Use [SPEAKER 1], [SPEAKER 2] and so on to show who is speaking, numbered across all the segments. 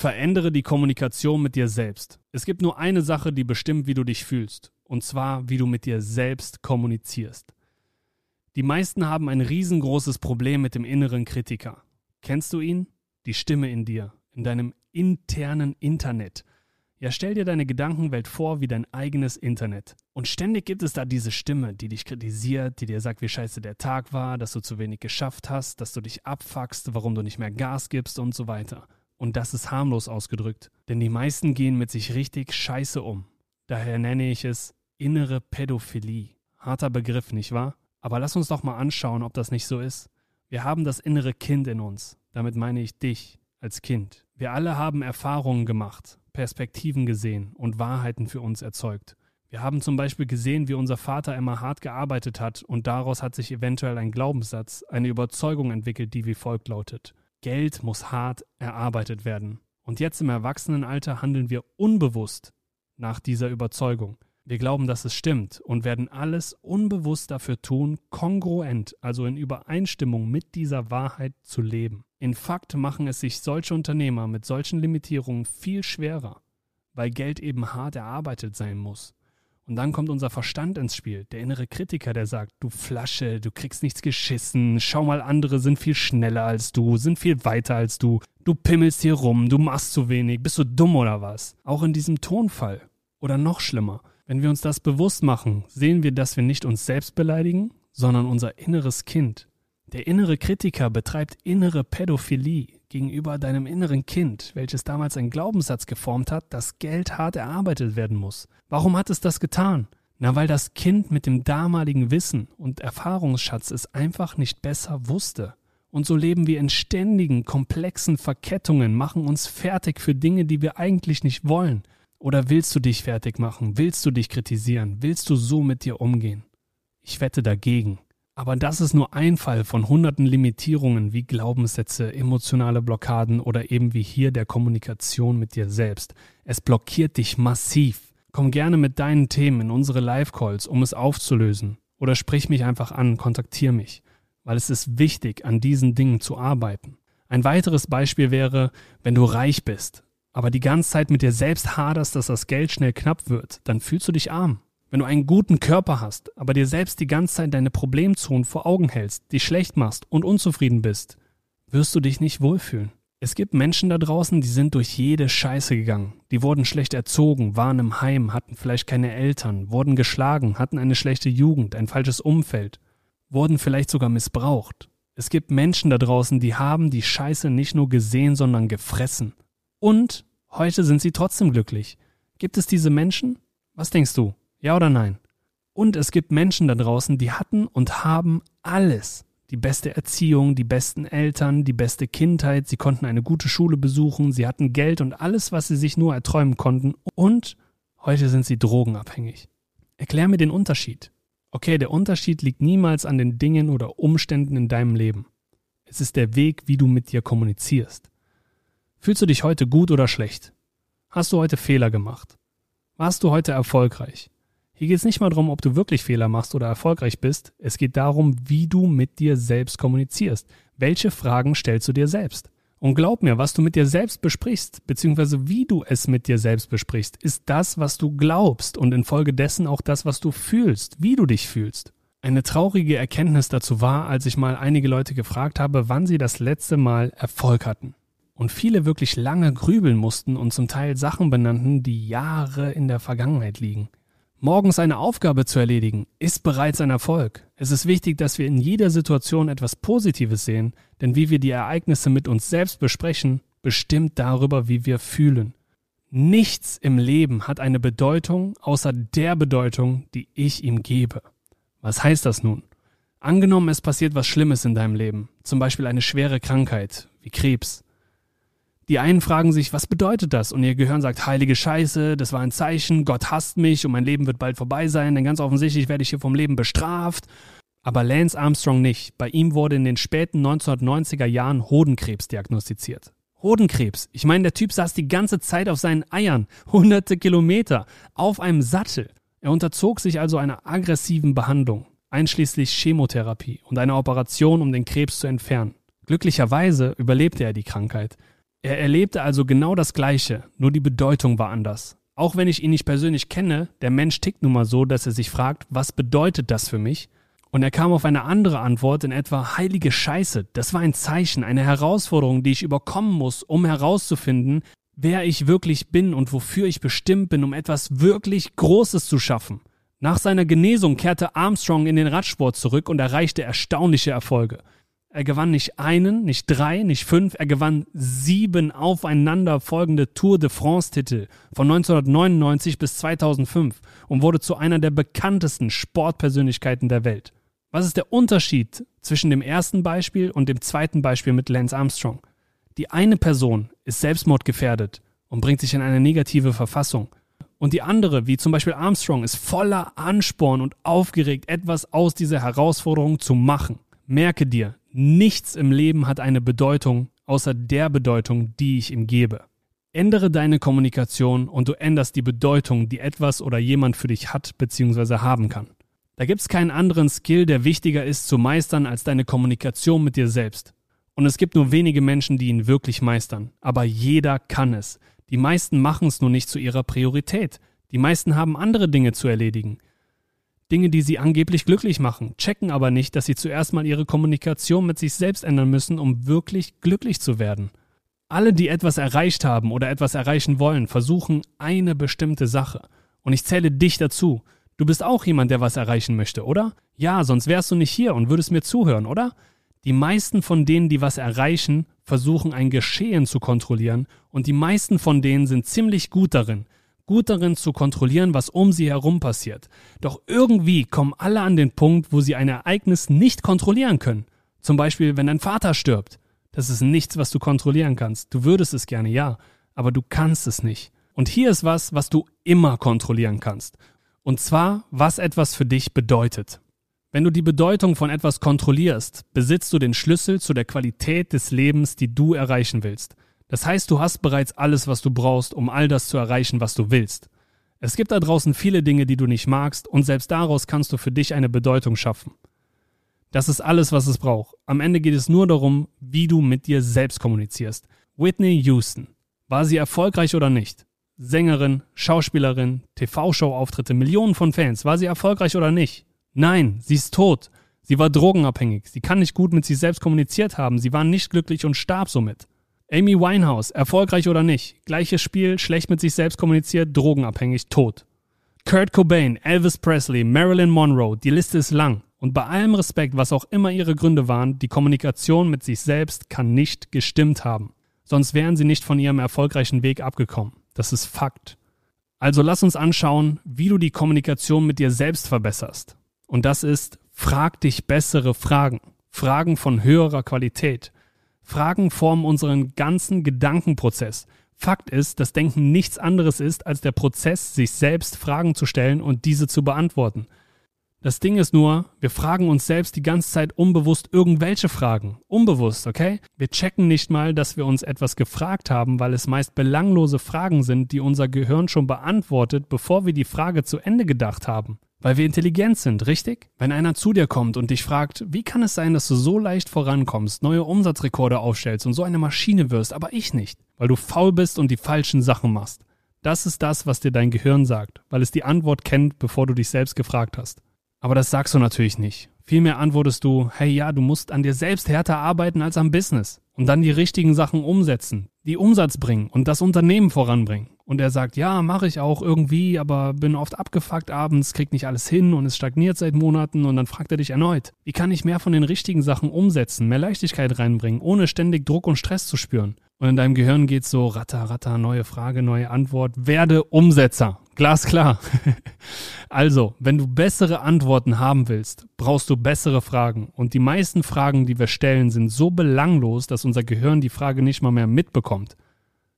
[SPEAKER 1] Verändere die Kommunikation mit dir selbst. Es gibt nur eine Sache, die bestimmt, wie du dich fühlst, und zwar, wie du mit dir selbst kommunizierst. Die meisten haben ein riesengroßes Problem mit dem inneren Kritiker. Kennst du ihn? Die Stimme in dir, in deinem internen Internet. Ja, stell dir deine Gedankenwelt vor wie dein eigenes Internet. Und ständig gibt es da diese Stimme, die dich kritisiert, die dir sagt, wie scheiße der Tag war, dass du zu wenig geschafft hast, dass du dich abfuckst, warum du nicht mehr Gas gibst und so weiter. Und das ist harmlos ausgedrückt, denn die meisten gehen mit sich richtig scheiße um. Daher nenne ich es innere Pädophilie. Harter Begriff, nicht wahr? Aber lass uns doch mal anschauen, ob das nicht so ist. Wir haben das innere Kind in uns. Damit meine ich dich als Kind. Wir alle haben Erfahrungen gemacht, Perspektiven gesehen und Wahrheiten für uns erzeugt. Wir haben zum Beispiel gesehen, wie unser Vater immer hart gearbeitet hat und daraus hat sich eventuell ein Glaubenssatz, eine Überzeugung entwickelt, die wie folgt lautet. Geld muss hart erarbeitet werden. Und jetzt im Erwachsenenalter handeln wir unbewusst nach dieser Überzeugung. Wir glauben, dass es stimmt und werden alles unbewusst dafür tun, kongruent, also in Übereinstimmung mit dieser Wahrheit zu leben. In Fakt machen es sich solche Unternehmer mit solchen Limitierungen viel schwerer, weil Geld eben hart erarbeitet sein muss. Und dann kommt unser Verstand ins Spiel, der innere Kritiker, der sagt, du Flasche, du kriegst nichts geschissen, schau mal, andere sind viel schneller als du, sind viel weiter als du, du pimmelst hier rum, du machst zu wenig, bist du dumm oder was? Auch in diesem Tonfall. Oder noch schlimmer, wenn wir uns das bewusst machen, sehen wir, dass wir nicht uns selbst beleidigen, sondern unser inneres Kind. Der innere Kritiker betreibt innere Pädophilie gegenüber deinem inneren Kind, welches damals einen Glaubenssatz geformt hat, dass Geld hart erarbeitet werden muss. Warum hat es das getan? Na, weil das Kind mit dem damaligen Wissen und Erfahrungsschatz es einfach nicht besser wusste. Und so leben wir in ständigen, komplexen Verkettungen, machen uns fertig für Dinge, die wir eigentlich nicht wollen. Oder willst du dich fertig machen? Willst du dich kritisieren? Willst du so mit dir umgehen? Ich wette dagegen. Aber das ist nur ein Fall von hunderten Limitierungen wie Glaubenssätze, emotionale Blockaden oder eben wie hier der Kommunikation mit dir selbst. Es blockiert dich massiv. Komm gerne mit deinen Themen in unsere Live-Calls, um es aufzulösen. Oder sprich mich einfach an, kontaktier mich. Weil es ist wichtig, an diesen Dingen zu arbeiten. Ein weiteres Beispiel wäre, wenn du reich bist, aber die ganze Zeit mit dir selbst haderst, dass das Geld schnell knapp wird, dann fühlst du dich arm. Wenn du einen guten Körper hast, aber dir selbst die ganze Zeit deine Problemzonen vor Augen hältst, dich schlecht machst und unzufrieden bist, wirst du dich nicht wohlfühlen. Es gibt Menschen da draußen, die sind durch jede Scheiße gegangen. Die wurden schlecht erzogen, waren im Heim, hatten vielleicht keine Eltern, wurden geschlagen, hatten eine schlechte Jugend, ein falsches Umfeld, wurden vielleicht sogar missbraucht. Es gibt Menschen da draußen, die haben die Scheiße nicht nur gesehen, sondern gefressen. Und heute sind sie trotzdem glücklich. Gibt es diese Menschen? Was denkst du? Ja oder nein? Und es gibt Menschen da draußen, die hatten und haben alles. Die beste Erziehung, die besten Eltern, die beste Kindheit, sie konnten eine gute Schule besuchen, sie hatten Geld und alles, was sie sich nur erträumen konnten. Und heute sind sie drogenabhängig. Erklär mir den Unterschied. Okay, der Unterschied liegt niemals an den Dingen oder Umständen in deinem Leben. Es ist der Weg, wie du mit dir kommunizierst. Fühlst du dich heute gut oder schlecht? Hast du heute Fehler gemacht? Warst du heute erfolgreich? Hier geht es nicht mal darum, ob du wirklich Fehler machst oder erfolgreich bist. Es geht darum, wie du mit dir selbst kommunizierst. Welche Fragen stellst du dir selbst? Und glaub mir, was du mit dir selbst besprichst, beziehungsweise wie du es mit dir selbst besprichst, ist das, was du glaubst und infolgedessen auch das, was du fühlst, wie du dich fühlst. Eine traurige Erkenntnis dazu war, als ich mal einige Leute gefragt habe, wann sie das letzte Mal Erfolg hatten. Und viele wirklich lange grübeln mussten und zum Teil Sachen benannten, die Jahre in der Vergangenheit liegen. Morgens eine Aufgabe zu erledigen, ist bereits ein Erfolg. Es ist wichtig, dass wir in jeder Situation etwas Positives sehen, denn wie wir die Ereignisse mit uns selbst besprechen, bestimmt darüber, wie wir fühlen. Nichts im Leben hat eine Bedeutung außer der Bedeutung, die ich ihm gebe. Was heißt das nun? Angenommen, es passiert was Schlimmes in deinem Leben, zum Beispiel eine schwere Krankheit, wie Krebs. Die einen fragen sich, was bedeutet das? Und ihr Gehirn sagt, heilige Scheiße, das war ein Zeichen, Gott hasst mich und mein Leben wird bald vorbei sein, denn ganz offensichtlich werde ich hier vom Leben bestraft. Aber Lance Armstrong nicht. Bei ihm wurde in den späten 1990er Jahren Hodenkrebs diagnostiziert. Hodenkrebs. Ich meine, der Typ saß die ganze Zeit auf seinen Eiern, hunderte Kilometer, auf einem Sattel. Er unterzog sich also einer aggressiven Behandlung, einschließlich Chemotherapie und einer Operation, um den Krebs zu entfernen. Glücklicherweise überlebte er die Krankheit. Er erlebte also genau das Gleiche, nur die Bedeutung war anders. Auch wenn ich ihn nicht persönlich kenne, der Mensch tickt nun mal so, dass er sich fragt, was bedeutet das für mich? Und er kam auf eine andere Antwort in etwa heilige Scheiße. Das war ein Zeichen, eine Herausforderung, die ich überkommen muss, um herauszufinden, wer ich wirklich bin und wofür ich bestimmt bin, um etwas wirklich Großes zu schaffen. Nach seiner Genesung kehrte Armstrong in den Radsport zurück und erreichte erstaunliche Erfolge. Er gewann nicht einen, nicht drei, nicht fünf, er gewann sieben aufeinanderfolgende Tour de France-Titel von 1999 bis 2005 und wurde zu einer der bekanntesten Sportpersönlichkeiten der Welt. Was ist der Unterschied zwischen dem ersten Beispiel und dem zweiten Beispiel mit Lance Armstrong? Die eine Person ist selbstmordgefährdet und bringt sich in eine negative Verfassung. Und die andere, wie zum Beispiel Armstrong, ist voller Ansporn und aufgeregt, etwas aus dieser Herausforderung zu machen. Merke dir, Nichts im Leben hat eine Bedeutung außer der Bedeutung, die ich ihm gebe. Ändere deine Kommunikation und du änderst die Bedeutung, die etwas oder jemand für dich hat bzw. haben kann. Da gibt es keinen anderen Skill, der wichtiger ist zu meistern als deine Kommunikation mit dir selbst. Und es gibt nur wenige Menschen, die ihn wirklich meistern. Aber jeder kann es. Die meisten machen es nur nicht zu ihrer Priorität. Die meisten haben andere Dinge zu erledigen. Dinge, die sie angeblich glücklich machen, checken aber nicht, dass sie zuerst mal ihre Kommunikation mit sich selbst ändern müssen, um wirklich glücklich zu werden. Alle, die etwas erreicht haben oder etwas erreichen wollen, versuchen eine bestimmte Sache. Und ich zähle dich dazu. Du bist auch jemand, der was erreichen möchte, oder? Ja, sonst wärst du nicht hier und würdest mir zuhören, oder? Die meisten von denen, die was erreichen, versuchen ein Geschehen zu kontrollieren und die meisten von denen sind ziemlich gut darin, gut darin zu kontrollieren, was um sie herum passiert. Doch irgendwie kommen alle an den Punkt, wo sie ein Ereignis nicht kontrollieren können. Zum Beispiel, wenn dein Vater stirbt. Das ist nichts, was du kontrollieren kannst. Du würdest es gerne, ja, aber du kannst es nicht. Und hier ist was, was du immer kontrollieren kannst. Und zwar, was etwas für dich bedeutet. Wenn du die Bedeutung von etwas kontrollierst, besitzt du den Schlüssel zu der Qualität des Lebens, die du erreichen willst. Das heißt, du hast bereits alles, was du brauchst, um all das zu erreichen, was du willst. Es gibt da draußen viele Dinge, die du nicht magst, und selbst daraus kannst du für dich eine Bedeutung schaffen. Das ist alles, was es braucht. Am Ende geht es nur darum, wie du mit dir selbst kommunizierst. Whitney Houston. War sie erfolgreich oder nicht? Sängerin, Schauspielerin, TV-Show-Auftritte, Millionen von Fans. War sie erfolgreich oder nicht? Nein, sie ist tot. Sie war drogenabhängig. Sie kann nicht gut mit sich selbst kommuniziert haben. Sie war nicht glücklich und starb somit. Amy Winehouse, erfolgreich oder nicht, gleiches Spiel, schlecht mit sich selbst kommuniziert, drogenabhängig, tot. Kurt Cobain, Elvis Presley, Marilyn Monroe, die Liste ist lang. Und bei allem Respekt, was auch immer ihre Gründe waren, die Kommunikation mit sich selbst kann nicht gestimmt haben. Sonst wären sie nicht von ihrem erfolgreichen Weg abgekommen. Das ist Fakt. Also lass uns anschauen, wie du die Kommunikation mit dir selbst verbesserst. Und das ist, frag dich bessere Fragen. Fragen von höherer Qualität. Fragen formen unseren ganzen Gedankenprozess. Fakt ist, dass Denken nichts anderes ist als der Prozess, sich selbst Fragen zu stellen und diese zu beantworten. Das Ding ist nur, wir fragen uns selbst die ganze Zeit unbewusst irgendwelche Fragen. Unbewusst, okay? Wir checken nicht mal, dass wir uns etwas gefragt haben, weil es meist belanglose Fragen sind, die unser Gehirn schon beantwortet, bevor wir die Frage zu Ende gedacht haben. Weil wir intelligent sind, richtig? Wenn einer zu dir kommt und dich fragt, wie kann es sein, dass du so leicht vorankommst, neue Umsatzrekorde aufstellst und so eine Maschine wirst, aber ich nicht, weil du faul bist und die falschen Sachen machst. Das ist das, was dir dein Gehirn sagt, weil es die Antwort kennt, bevor du dich selbst gefragt hast. Aber das sagst du natürlich nicht. Vielmehr antwortest du, hey ja, du musst an dir selbst härter arbeiten als am Business und dann die richtigen Sachen umsetzen, die Umsatz bringen und das Unternehmen voranbringen. Und er sagt, ja, mache ich auch irgendwie, aber bin oft abgefuckt abends, krieg nicht alles hin und es stagniert seit Monaten und dann fragt er dich erneut, wie kann ich mehr von den richtigen Sachen umsetzen, mehr Leichtigkeit reinbringen, ohne ständig Druck und Stress zu spüren? Und in deinem Gehirn geht so ratter, ratter, neue Frage, neue Antwort, werde Umsetzer. Glasklar. also, wenn du bessere Antworten haben willst, brauchst du bessere Fragen. Und die meisten Fragen, die wir stellen, sind so belanglos, dass unser Gehirn die Frage nicht mal mehr mitbekommt.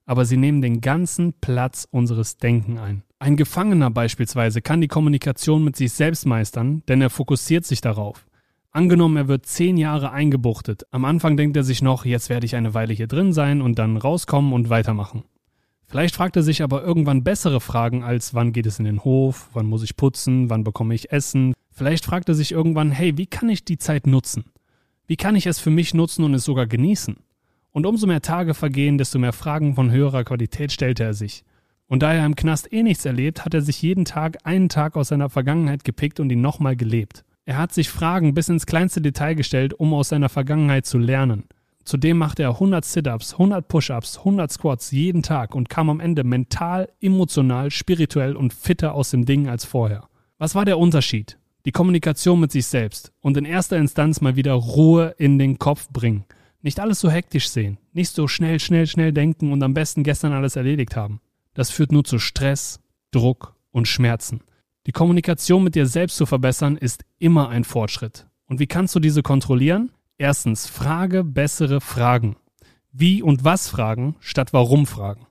[SPEAKER 1] Aber sie nehmen den ganzen Platz unseres Denken ein. Ein Gefangener beispielsweise kann die Kommunikation mit sich selbst meistern, denn er fokussiert sich darauf. Angenommen, er wird zehn Jahre eingebuchtet. Am Anfang denkt er sich noch, jetzt werde ich eine Weile hier drin sein und dann rauskommen und weitermachen. Vielleicht fragt er sich aber irgendwann bessere Fragen als wann geht es in den Hof, wann muss ich putzen, wann bekomme ich Essen. Vielleicht fragt er sich irgendwann, hey, wie kann ich die Zeit nutzen? Wie kann ich es für mich nutzen und es sogar genießen? Und umso mehr Tage vergehen, desto mehr Fragen von höherer Qualität stellte er sich. Und da er im Knast eh nichts erlebt, hat er sich jeden Tag einen Tag aus seiner Vergangenheit gepickt und ihn nochmal gelebt. Er hat sich Fragen bis ins kleinste Detail gestellt, um aus seiner Vergangenheit zu lernen. Zudem machte er 100 Sit-ups, 100 Push-ups, 100 Squats jeden Tag und kam am Ende mental, emotional, spirituell und fitter aus dem Ding als vorher. Was war der Unterschied? Die Kommunikation mit sich selbst und in erster Instanz mal wieder Ruhe in den Kopf bringen. Nicht alles so hektisch sehen, nicht so schnell, schnell, schnell denken und am besten gestern alles erledigt haben. Das führt nur zu Stress, Druck und Schmerzen. Die Kommunikation mit dir selbst zu verbessern ist immer ein Fortschritt. Und wie kannst du diese kontrollieren? Erstens, frage bessere Fragen. Wie und was fragen statt warum fragen.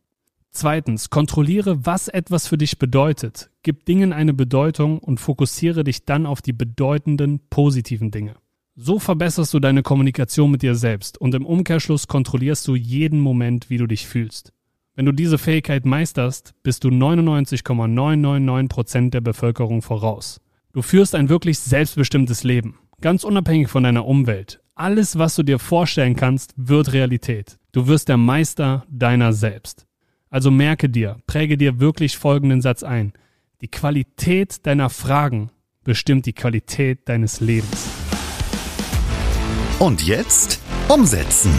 [SPEAKER 1] Zweitens, kontrolliere, was etwas für dich bedeutet. Gib Dingen eine Bedeutung und fokussiere dich dann auf die bedeutenden, positiven Dinge. So verbesserst du deine Kommunikation mit dir selbst und im Umkehrschluss kontrollierst du jeden Moment, wie du dich fühlst. Wenn du diese Fähigkeit meisterst, bist du 99,999% der Bevölkerung voraus. Du führst ein wirklich selbstbestimmtes Leben, ganz unabhängig von deiner Umwelt. Alles, was du dir vorstellen kannst, wird Realität. Du wirst der Meister deiner selbst. Also merke dir, präge dir wirklich folgenden Satz ein. Die Qualität deiner Fragen bestimmt die Qualität deines Lebens.
[SPEAKER 2] Und jetzt umsetzen.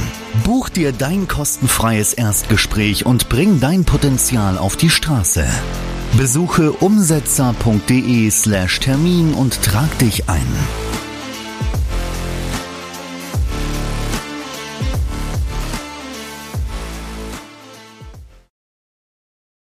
[SPEAKER 2] Buch dir dein kostenfreies Erstgespräch und bring dein Potenzial auf die Straße. Besuche umsetzer.de slash Termin und trag dich ein.